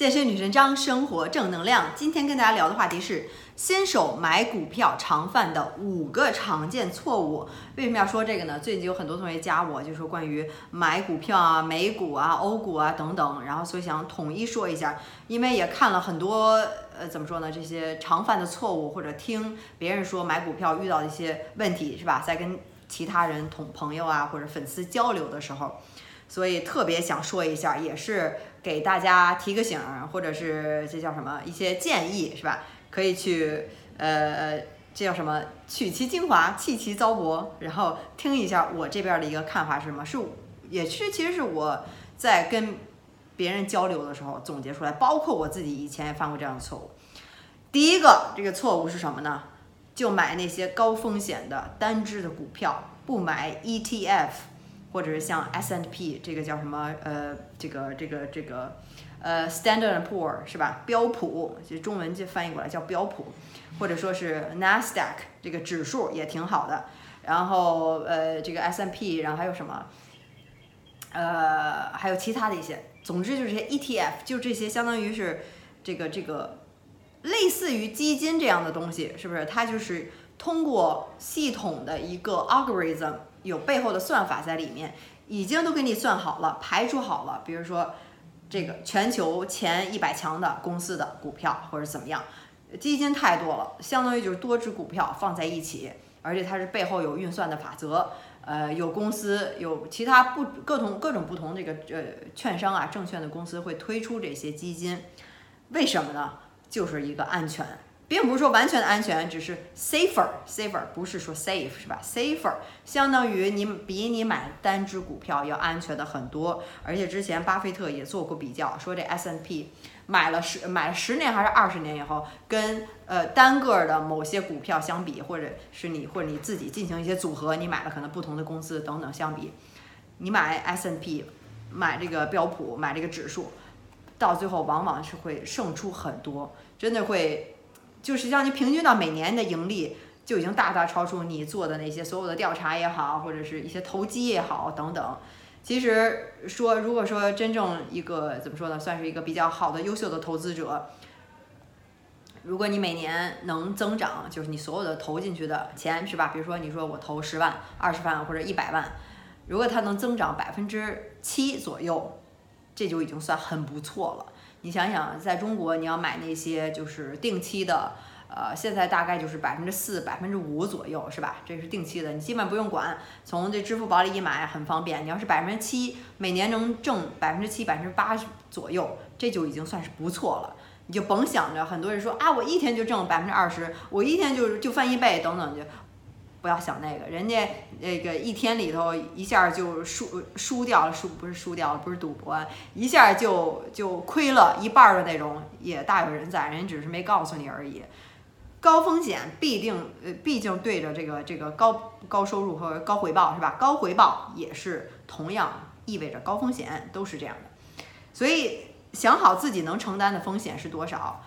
健身女神张，生活正能量。今天跟大家聊的话题是新手买股票常犯的五个常见错误。为什么要说这个呢？最近有很多同学加我，就说关于买股票啊、美股啊、欧股啊等等，然后所以想统一说一下。因为也看了很多，呃，怎么说呢？这些常犯的错误，或者听别人说买股票遇到的一些问题，是吧？在跟其他人同朋友啊或者粉丝交流的时候。所以特别想说一下，也是给大家提个醒，或者是这叫什么一些建议，是吧？可以去呃，这叫什么取其精华，弃其糟粕，然后听一下我这边的一个看法是什么？是也是其实是我在跟别人交流的时候总结出来，包括我自己以前也犯过这样的错误。第一个这个错误是什么呢？就买那些高风险的单只的股票，不买 ETF。或者是像 S and P 这个叫什么？呃，这个这个这个，呃，Standard Poor 是吧？标普，就中文就翻译过来叫标普，或者说是 Nasdaq 这个指数也挺好的。然后呃，这个 S and P，然后还有什么？呃，还有其他的一些。总之就是这些 ETF，就这些相当于是这个这个类似于基金这样的东西，是不是？它就是通过系统的一个 algorithm。有背后的算法在里面，已经都给你算好了，排除好了。比如说，这个全球前一百强的公司的股票，或者怎么样，基金太多了，相当于就是多只股票放在一起，而且它是背后有运算的法则，呃，有公司有其他不各种各种不同这个呃券商啊证券的公司会推出这些基金，为什么呢？就是一个安全。并不是说完全的安全，只是 safer，safer 不是说 safe 是吧？safer 相当于你比你买单只股票要安全的很多。而且之前巴菲特也做过比较，说这 S N P 买了十买了十年还是二十年以后，跟呃单个的某些股票相比，或者是你或者你自己进行一些组合，你买了可能不同的公司等等相比，你买 S N P，买这个标普买这个指数，到最后往往是会胜出很多，真的会。就是让你平均到每年的盈利就已经大大超出你做的那些所有的调查也好，或者是一些投机也好等等。其实说，如果说真正一个怎么说呢，算是一个比较好的优秀的投资者，如果你每年能增长，就是你所有的投进去的钱是吧？比如说你说我投十万、二十万或者一百万，如果它能增长百分之七左右，这就已经算很不错了。你想想，在中国你要买那些就是定期的，呃，现在大概就是百分之四、百分之五左右，是吧？这是定期的，你基本不用管，从这支付宝里一买很方便。你要是百分之七，每年能挣百分之七、百分之八左右，这就已经算是不错了。你就甭想着，很多人说啊，我一天就挣百分之二十，我一天就就翻一倍等等就。不要想那个，人家那个一天里头一下就输输掉了，输不是输掉了，不是赌博，一下就就亏了一半的那种，也大有人在，人家只是没告诉你而已。高风险必定呃，毕竟对着这个这个高高收入和高回报是吧？高回报也是同样意味着高风险，都是这样的。所以想好自己能承担的风险是多少。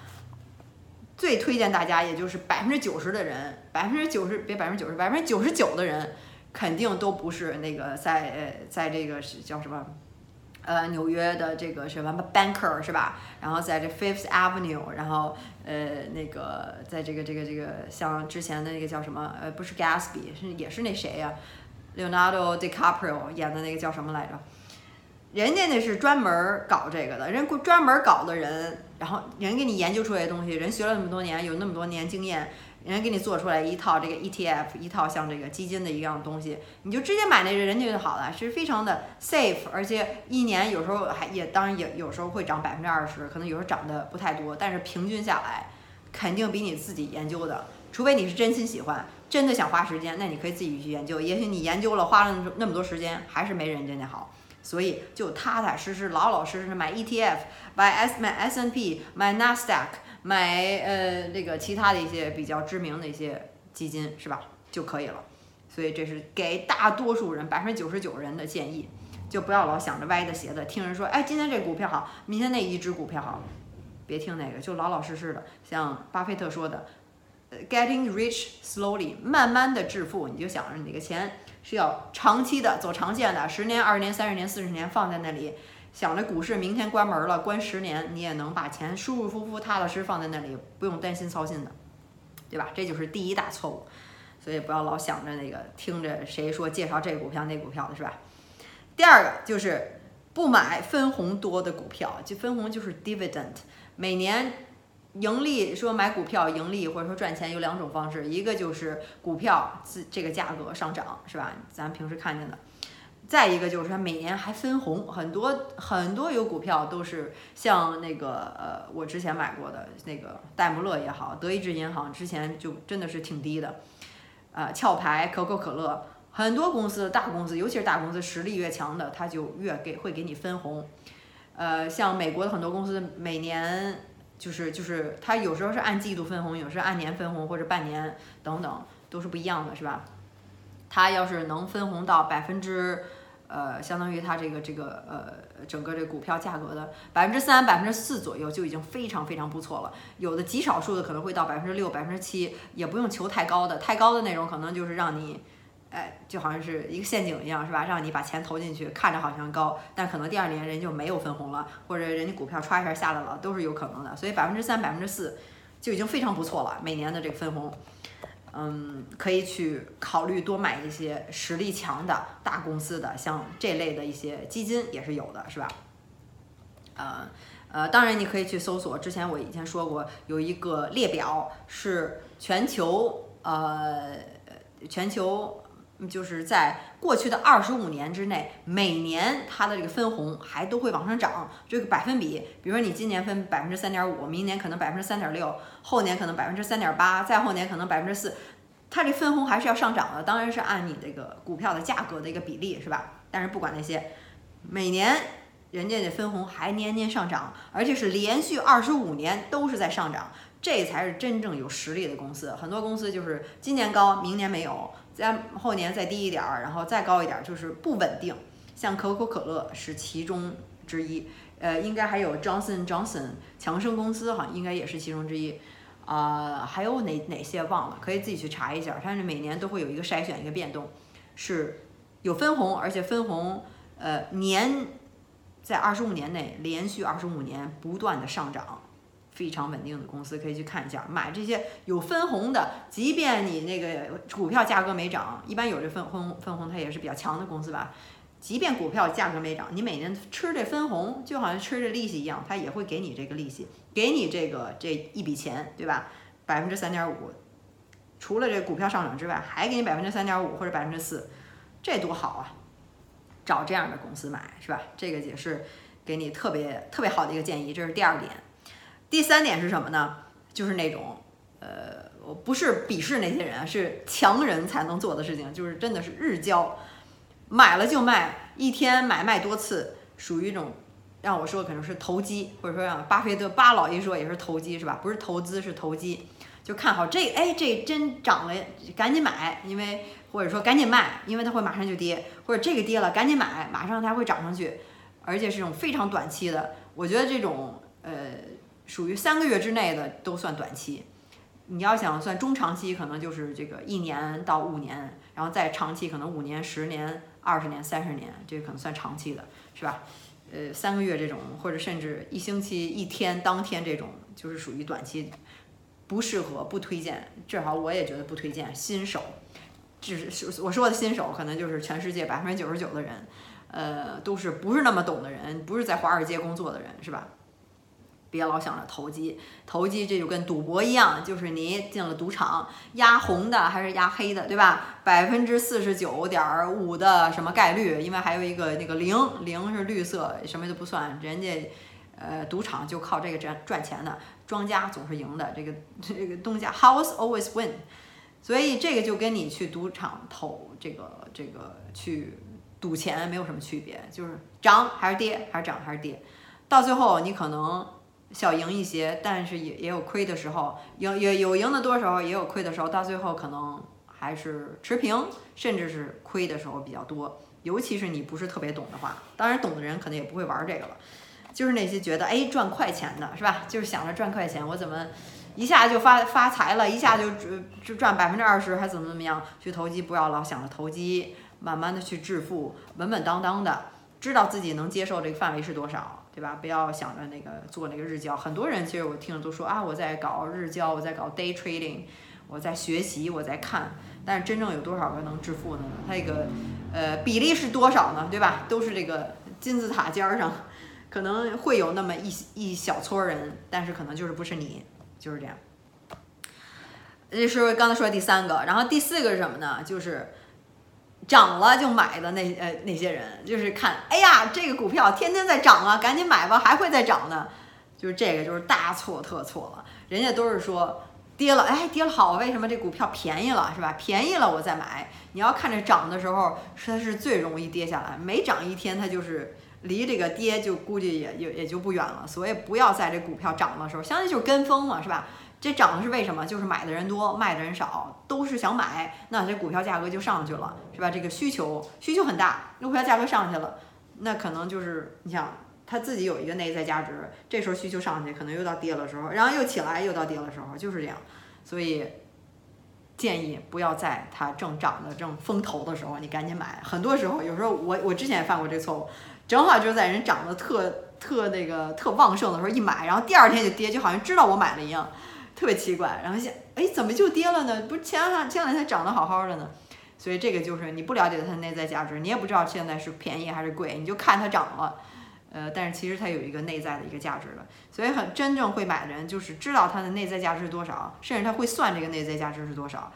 最推荐大家，也就是百分之九十的人，百分之九十别百分之九十，百分之九十九的人，肯定都不是那个在呃在这个是叫什么，呃纽约的这个什么 banker 是吧？然后在这 Fifth Avenue，然后呃那个在这个这个这个像之前的那个叫什么呃不是 Gatsby 是也是那谁呀，Leonardo DiCaprio 演的那个叫什么来着？人家那是专门搞这个的，人专门搞的人，然后人给你研究出来的东西，人学了那么多年，有那么多年经验，人给你做出来一套这个 ETF，一套像这个基金的一样东西，你就直接买那人家就好了，是非常的 safe，而且一年有时候还也当然也有时候会涨百分之二十，可能有时候涨的不太多，但是平均下来肯定比你自己研究的，除非你是真心喜欢，真的想花时间，那你可以自己去研究，也许你研究了花了那么多时间，还是没人家那好。所以就踏踏实实、老老实实买 ETF，买 S 买 S N P，买 Nasdaq，买呃这个其他的一些比较知名的一些基金是吧就可以了。所以这是给大多数人百分之九十九人的建议，就不要老想着歪的斜的，听人说哎今天这股票好，明天那一只股票好，别听那个，就老老实实的，像巴菲特说的呃，Getting rich slowly，慢慢的致富，你就想着你那个钱。是要长期的走长线的，十年、二十年、三十年、四十年放在那里，想着股市明天关门了，关十年，你也能把钱舒舒服服、踏踏实实放在那里，不用担心操心的，对吧？这就是第一大错误。所以不要老想着那个听着谁说介绍这股票那股票的是吧？第二个就是不买分红多的股票，就分红就是 dividend，每年盈利说买股票盈利或者说赚钱有两种方式，一个就是股票自这个价格上涨是吧？咱平时看见的。再一个就是它每年还分红，很多很多有股票都是像那个呃，我之前买过的那个戴姆勒也好，德意志银行之前就真的是挺低的，呃，壳牌可口可乐，很多公司大公司，尤其是大公司实力越强的，它就越给会给你分红，呃，像美国的很多公司每年就是就是它有时候是按季度分红，有时候按年分红或者半年等等都是不一样的，是吧？它要是能分红到百分之，呃，相当于它这个这个呃整个这股票价格的百分之三、百分之四左右，就已经非常非常不错了。有的极少数的可能会到百分之六、百分之七，也不用求太高的，太高的那种可能就是让你，哎，就好像是一个陷阱一样，是吧？让你把钱投进去，看着好像高，但可能第二年人就没有分红了，或者人家股票歘一下下来了，都是有可能的。所以百分之三、百分之四就已经非常不错了，每年的这个分红。嗯，可以去考虑多买一些实力强的大公司的，像这类的一些基金也是有的，是吧？呃呃，当然你可以去搜索，之前我以前说过，有一个列表是全球呃全球。就是在过去的二十五年之内，每年它的这个分红还都会往上涨，这个百分比，比如说你今年分百分之三点五，明年可能百分之三点六，后年可能百分之三点八，再后年可能百分之四，它这分红还是要上涨的，当然是按你这个股票的价格的一个比例，是吧？但是不管那些，每年人家的分红还年年上涨，而且是连续二十五年都是在上涨，这才是真正有实力的公司。很多公司就是今年高，明年没有。再后年再低一点儿，然后再高一点儿，就是不稳定。像可口可乐是其中之一，呃，应该还有 Johnson Johnson 强生公司，哈应该也是其中之一。啊，还有哪哪些忘了，可以自己去查一下。它是每年都会有一个筛选，一个变动，是有分红，而且分红呃年在二十五年内连续二十五年不断的上涨。非常稳定的公司可以去看一下，买这些有分红的，即便你那个股票价格没涨，一般有这分红分红它也是比较强的公司吧。即便股票价格没涨，你每年吃这分红就好像吃这利息一样，它也会给你这个利息，给你这个这一笔钱，对吧？百分之三点五，除了这股票上涨之外，还给你百分之三点五或者百分之四，这多好啊！找这样的公司买是吧？这个也是给你特别特别好的一个建议，这是第二点。第三点是什么呢？就是那种，呃，我不是鄙视那些人，是强人才能做的事情，就是真的是日交，买了就卖，一天买卖多次，属于一种，让我说可能是投机，或者说让巴菲特巴老一说也是投机，是吧？不是投资是投机，就看好这，哎，这真涨了，赶紧买，因为或者说赶紧卖，因为它会马上就跌，或者这个跌了，赶紧买，马上它会涨上去，而且是种非常短期的，我觉得这种，呃。属于三个月之内的都算短期，你要想算中长期，可能就是这个一年到五年，然后再长期可能五年、十年、二十年、三十年，这可能算长期的，是吧？呃，三个月这种，或者甚至一星期、一天、当天这种，就是属于短期，不适合、不推荐。至少我也觉得不推荐新手，只是我说的新手，可能就是全世界百分之九十九的人，呃，都是不是那么懂的人，不是在华尔街工作的人，是吧？别老想着投机，投机这就跟赌博一样，就是你进了赌场，压红的还是压黑的，对吧？百分之四十九点五的什么概率？因为还有一个那个零，零是绿色，什么都不算。人家，呃，赌场就靠这个赚赚钱的，庄家总是赢的。这个 这个东家 house always win，所以这个就跟你去赌场投这个这个去赌钱没有什么区别，就是涨还是跌，还是涨还是跌，到最后你可能。小赢一些，但是也也有亏的时候，有也有赢的多时候，也有亏的时候，到最后可能还是持平，甚至是亏的时候比较多。尤其是你不是特别懂的话，当然懂的人可能也不会玩这个了。就是那些觉得哎赚快钱的是吧？就是想着赚快钱，我怎么一下就发发财了，一下就就赚百分之二十，还怎么怎么样？去投机不要老想着投机，慢慢的去致富，稳稳当当的。知道自己能接受这个范围是多少，对吧？不要想着那个做那个日交。很多人其实我听了都说啊，我在搞日交，我在搞 day trading，我在学习，我在看。但是真正有多少个能致富的呢？它这个呃比例是多少呢？对吧？都是这个金字塔尖儿上，可能会有那么一一小撮人，但是可能就是不是你，就是这样。这是刚才说的第三个，然后第四个是什么呢？就是涨了就买的那呃那些人，就是看，哎呀，这个股票天天在涨啊，赶紧买吧，还会再涨呢。就是这个就是大错特错了，人家都是说跌了，哎，跌了好，为什么这股票便宜了是吧？便宜了我再买。你要看着涨的时候，它是最容易跌下来，每涨一天它就是离这个跌就估计也也也就不远了。所以不要在这股票涨的时候，相信就是跟风嘛，是吧？这涨的是为什么？就是买的人多，卖的人少，都是想买，那这股票价格就上去了，是吧？这个需求需求很大，股票价格上去了，那可能就是你想它自己有一个内在价值，这时候需求上去，可能又到跌的时候，然后又起来，又到跌的时候，就是这样。所以建议不要在它正涨的正风头的时候，你赶紧买。很多时候，有时候我我之前也犯过这错误，正好就是在人涨得特特那个特旺盛的时候一买，然后第二天就跌，就好像知道我买了一样。特别奇怪，然后想，哎，怎么就跌了呢？不是前两前两天涨得好好的呢？所以这个就是你不了解它的内在价值，你也不知道现在是便宜还是贵，你就看它涨了，呃，但是其实它有一个内在的一个价值的。所以很真正会买的人就是知道它的内在价值是多少，甚至他会算这个内在价值是多少。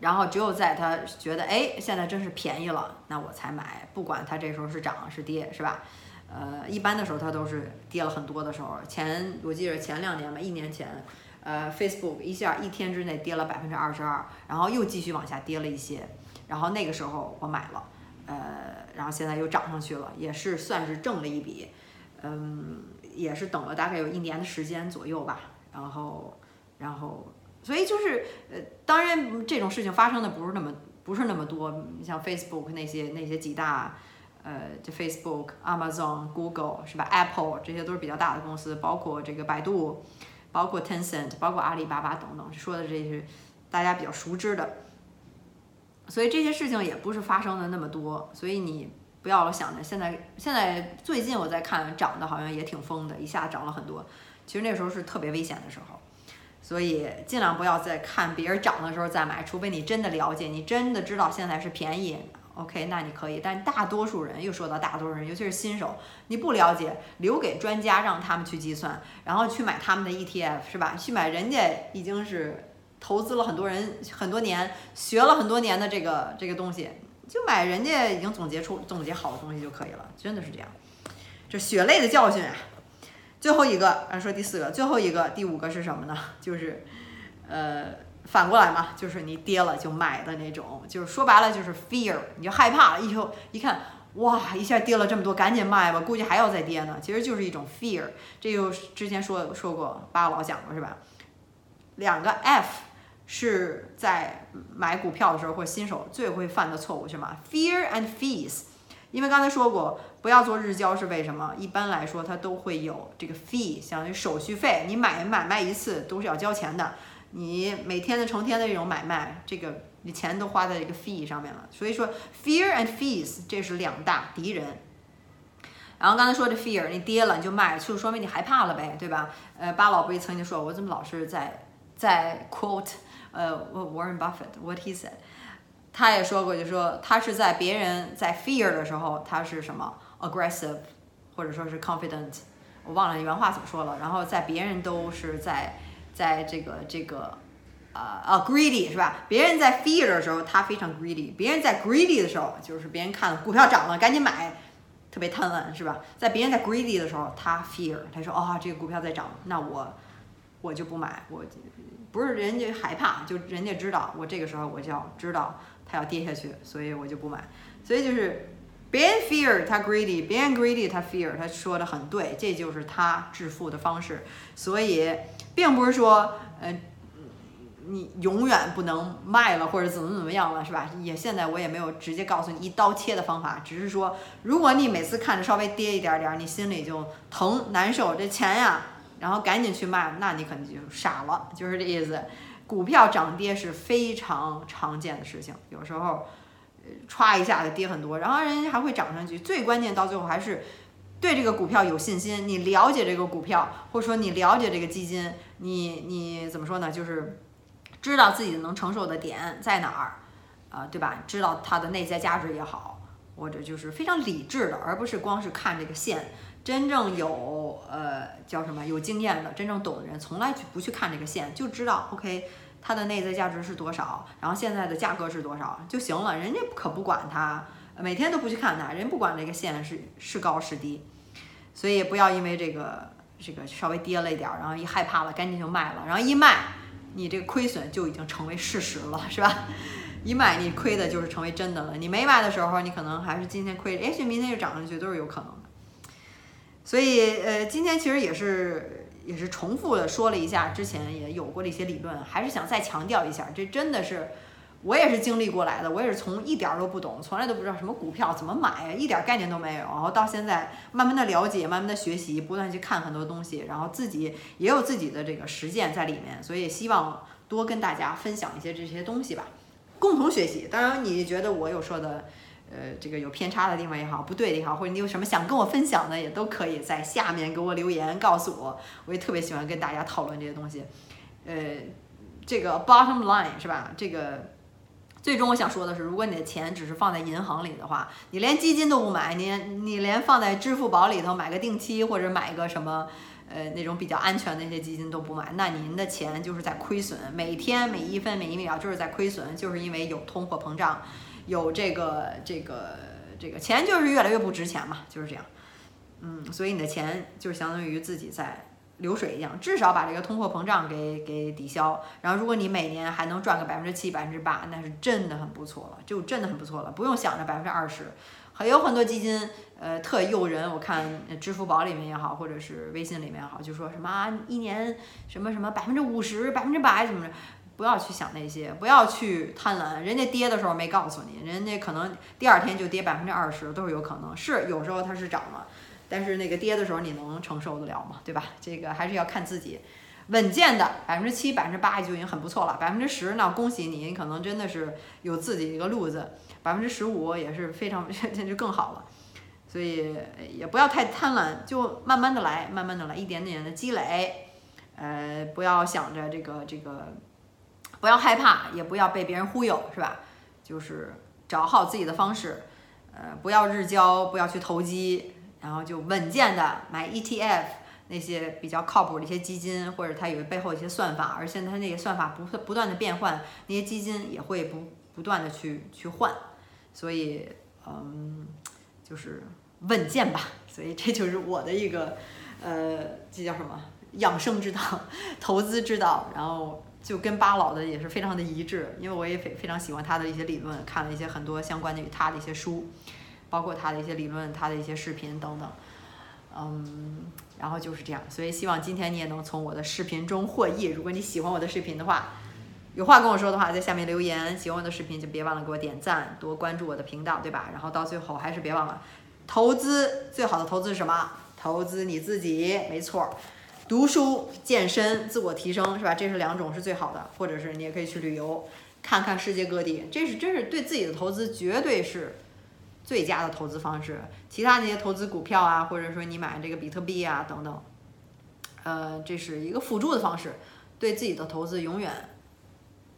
然后只有在他觉得，哎，现在真是便宜了，那我才买，不管它这时候是涨是跌，是吧？呃，一般的时候它都是跌了很多的时候。前我记得前两年吧，一年前，呃，Facebook 一下一天之内跌了百分之二十二，然后又继续往下跌了一些，然后那个时候我买了，呃，然后现在又涨上去了，也是算是挣了一笔，嗯，也是等了大概有一年的时间左右吧，然后，然后，所以就是呃，当然这种事情发生的不是那么不是那么多，像 Facebook 那些那些几大。呃，就 Facebook、Amazon、Google 是吧？Apple 这些都是比较大的公司，包括这个百度，包括 Tencent，包括阿里巴巴等等，说的这些大家比较熟知的。所以这些事情也不是发生的那么多，所以你不要想着现在现在最近我在看涨的好像也挺疯的，一下涨了很多。其实那时候是特别危险的时候，所以尽量不要再看别人涨的时候再买，除非你真的了解，你真的知道现在是便宜。OK，那你可以，但大多数人又说到大多数人，尤其是新手，你不了解，留给专家让他们去计算，然后去买他们的 ETF 是吧？去买人家已经是投资了很多人很多年，学了很多年的这个这个东西，就买人家已经总结出总结好的东西就可以了，真的是这样，这血泪的教训啊！最后一个，啊说第四个，最后一个，第五个是什么呢？就是，呃。反过来嘛，就是你跌了就买的那种，就是说白了就是 fear，你就害怕，以后一看，哇，一下跌了这么多，赶紧卖吧，估计还要再跌呢。其实就是一种 fear，这又之前说说过，八老讲过是吧？两个 F 是在买股票的时候或者新手最会犯的错误是吗？Fear and fees，因为刚才说过不要做日交是为什么？一般来说它都会有这个 fee，相当于手续费，你买买卖一次都是要交钱的。你每天的成天的这种买卖，这个你钱都花在这个 fee 上面了，所以说 fear and fees 这是两大敌人。然后刚才说这 fear，你跌了你就卖，就说明你害怕了呗，对吧？呃，巴老不也曾经说，我怎么老是在在 quote 呃 Warren Buffett what he said，他也说过，就说他是在别人在 fear 的时候，他是什么 aggressive，或者说是 confident，我忘了原话怎么说了。然后在别人都是在在这个这个，呃啊，greedy 是吧？别人在 fear 的时候，他非常 greedy；别人在 greedy 的时候，就是别人看股票涨了，赶紧买，特别贪婪是吧？在别人在 greedy 的时候，他 fear，他说啊，这个股票在涨，那我我就不买，我不是人家害怕，就人家知道我这个时候我就要知道它要跌下去，所以我就不买。所以就是别人 fear 他 greedy，别人 greedy 他 fear，他说的很对，这就是他致富的方式。所以。并不是说，呃，你永远不能卖了或者怎么怎么样了，是吧？也现在我也没有直接告诉你一刀切的方法，只是说，如果你每次看着稍微跌一点点，你心里就疼难受，这钱呀，然后赶紧去卖，那你肯定就傻了，就是这意思。股票涨跌是非常常见的事情，有时候，歘一下子跌很多，然后人家还会涨上去。最关键到最后还是对这个股票有信心，你了解这个股票，或者说你了解这个基金，你你怎么说呢？就是知道自己能承受的点在哪儿，啊，对吧？知道它的内在价值也好，或者就是非常理智的，而不是光是看这个线。真正有呃叫什么有经验的、真正懂的人，从来去不去看这个线，就知道 OK 它的内在价值是多少，然后现在的价格是多少就行了。人家可不管它，每天都不去看它，人不管这个线是是高是低，所以不要因为这个这个稍微跌了一点儿，然后一害怕了，赶紧就卖了，然后一卖，你这个亏损就已经成为事实了，是吧？一买你亏的就是成为真的了。你没卖的时候，你可能还是今天亏，也许明天就涨上去，都是有可能的。所以，呃，今天其实也是也是重复的说了一下之前也有过的一些理论，还是想再强调一下，这真的是我也是经历过来的，我也是从一点儿都不懂，从来都不知道什么股票怎么买，一点概念都没有，然后到现在慢慢的了解，慢慢的学习，不断去看很多东西，然后自己也有自己的这个实践在里面，所以希望多跟大家分享一些这些东西吧，共同学习。当然，你觉得我有说的。呃，这个有偏差的地方也好，不对的也好，或者你有什么想跟我分享的，也都可以在下面给我留言告诉我。我也特别喜欢跟大家讨论这些东西。呃，这个 bottom line 是吧？这个最终我想说的是，如果你的钱只是放在银行里的话，你连基金都不买，你你连放在支付宝里头买个定期或者买个什么呃那种比较安全的一些基金都不买，那您的钱就是在亏损，每天每一分每一秒就是在亏损，就是因为有通货膨胀。有这个这个这个钱就是越来越不值钱嘛，就是这样，嗯，所以你的钱就相当于自己在流水一样，至少把这个通货膨胀给给抵消。然后如果你每年还能赚个百分之七、百分之八，那是真的很不错了，就真的很不错了，不用想着百分之二十。还有很多基金，呃，特诱人，我看支付宝里面也好，或者是微信里面也好，就说什么一年什么什么百分之五十、百分之百怎么着。不要去想那些，不要去贪婪。人家跌的时候没告诉你，人家可能第二天就跌百分之二十，都是有可能。是有时候它是涨了，但是那个跌的时候你能承受得了吗？对吧？这个还是要看自己。稳健的百分之七、百分之八就已经很不错了。百分之十，那恭喜你，你可能真的是有自己一个路子。百分之十五也是非常，那就更好了。所以也不要太贪婪，就慢慢的来，慢慢的来，一点点的积累。呃，不要想着这个这个。不要害怕，也不要被别人忽悠，是吧？就是找好自己的方式，呃，不要日交，不要去投机，然后就稳健的买 ETF 那些比较靠谱的一些基金，或者它有背后一些算法，而且它那些算法不不断的变换，那些基金也会不不断的去去换，所以嗯，就是稳健吧。所以这就是我的一个呃，这叫什么养生之道、投资之道，然后。就跟巴老的也是非常的一致，因为我也非非常喜欢他的一些理论，看了一些很多相关的与他的一些书，包括他的一些理论、他的一些视频等等，嗯，然后就是这样，所以希望今天你也能从我的视频中获益。如果你喜欢我的视频的话，有话跟我说的话，在下面留言。喜欢我的视频就别忘了给我点赞，多关注我的频道，对吧？然后到最后还是别忘了，投资最好的投资是什么？投资你自己，没错。读书、健身、自我提升，是吧？这是两种是最好的，或者是你也可以去旅游，看看世界各地，这是真是对自己的投资绝对是最佳的投资方式。其他那些投资股票啊，或者说你买这个比特币啊等等，呃，这是一个辅助的方式，对自己的投资永远。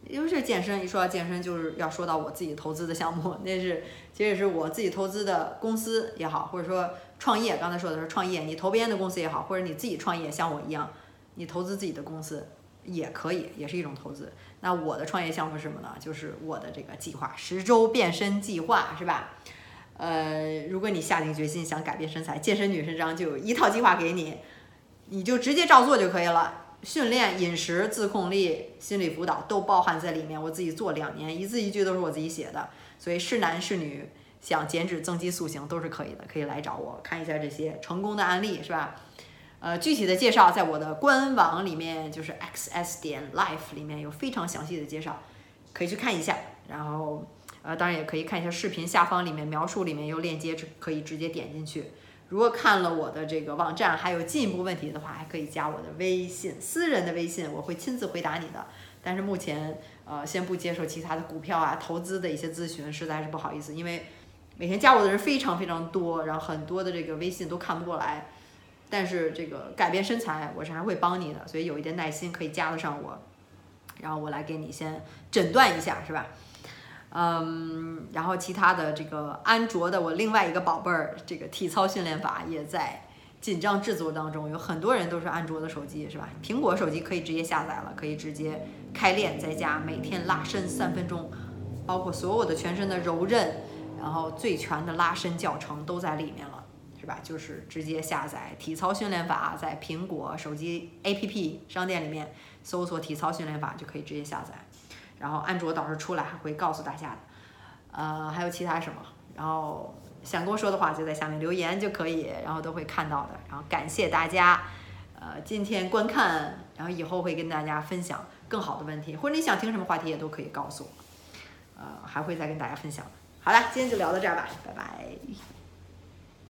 因为是健身，一说到健身，就是要说到我自己投资的项目，那是其实是我自己投资的公司也好，或者说。创业，刚才说的是创业，你投别人的公司也好，或者你自己创业，像我一样，你投资自己的公司也可以，也是一种投资。那我的创业项目是什么呢？就是我的这个计划——十周变身计划，是吧？呃，如果你下定决心想改变身材，健身女神章就有一套计划给你，你就直接照做就可以了。训练、饮食、自控力、心理辅导都包含在里面。我自己做两年，一字一句都是我自己写的，所以是男是女。想减脂、增肌、塑形都是可以的，可以来找我看一下这些成功的案例，是吧？呃，具体的介绍在我的官网里面，就是 xs 点 life 里面有非常详细的介绍，可以去看一下。然后，呃，当然也可以看一下视频下方里面描述里面有链接，可以直接点进去。如果看了我的这个网站还有进一步问题的话，还可以加我的微信，私人的微信，我会亲自回答你的。但是目前呃先不接受其他的股票啊、投资的一些咨询，实在是不好意思，因为每天加我的人非常非常多，然后很多的这个微信都看不过来。但是这个改变身材，我是还会帮你的，所以有一点耐心可以加得上我，然后我来给你先诊断一下，是吧？嗯，然后其他的这个安卓的我另外一个宝贝儿，这个体操训练法也在紧张制作当中，有很多人都是安卓的手机，是吧？苹果手机可以直接下载了，可以直接开练在家，每天拉伸三分钟，包括所有的全身的柔韧，然后最全的拉伸教程都在里面了。是吧，就是直接下载体操训练法，在苹果手机 APP 商店里面搜索体操训练法就可以直接下载。然后安卓导师出来还会告诉大家的。呃，还有其他什么？然后想跟我说的话就在下面留言就可以，然后都会看到的。然后感谢大家，呃，今天观看，然后以后会跟大家分享更好的问题，或者你想听什么话题也都可以告诉我。呃，还会再跟大家分享。好了，今天就聊到这儿吧，拜拜。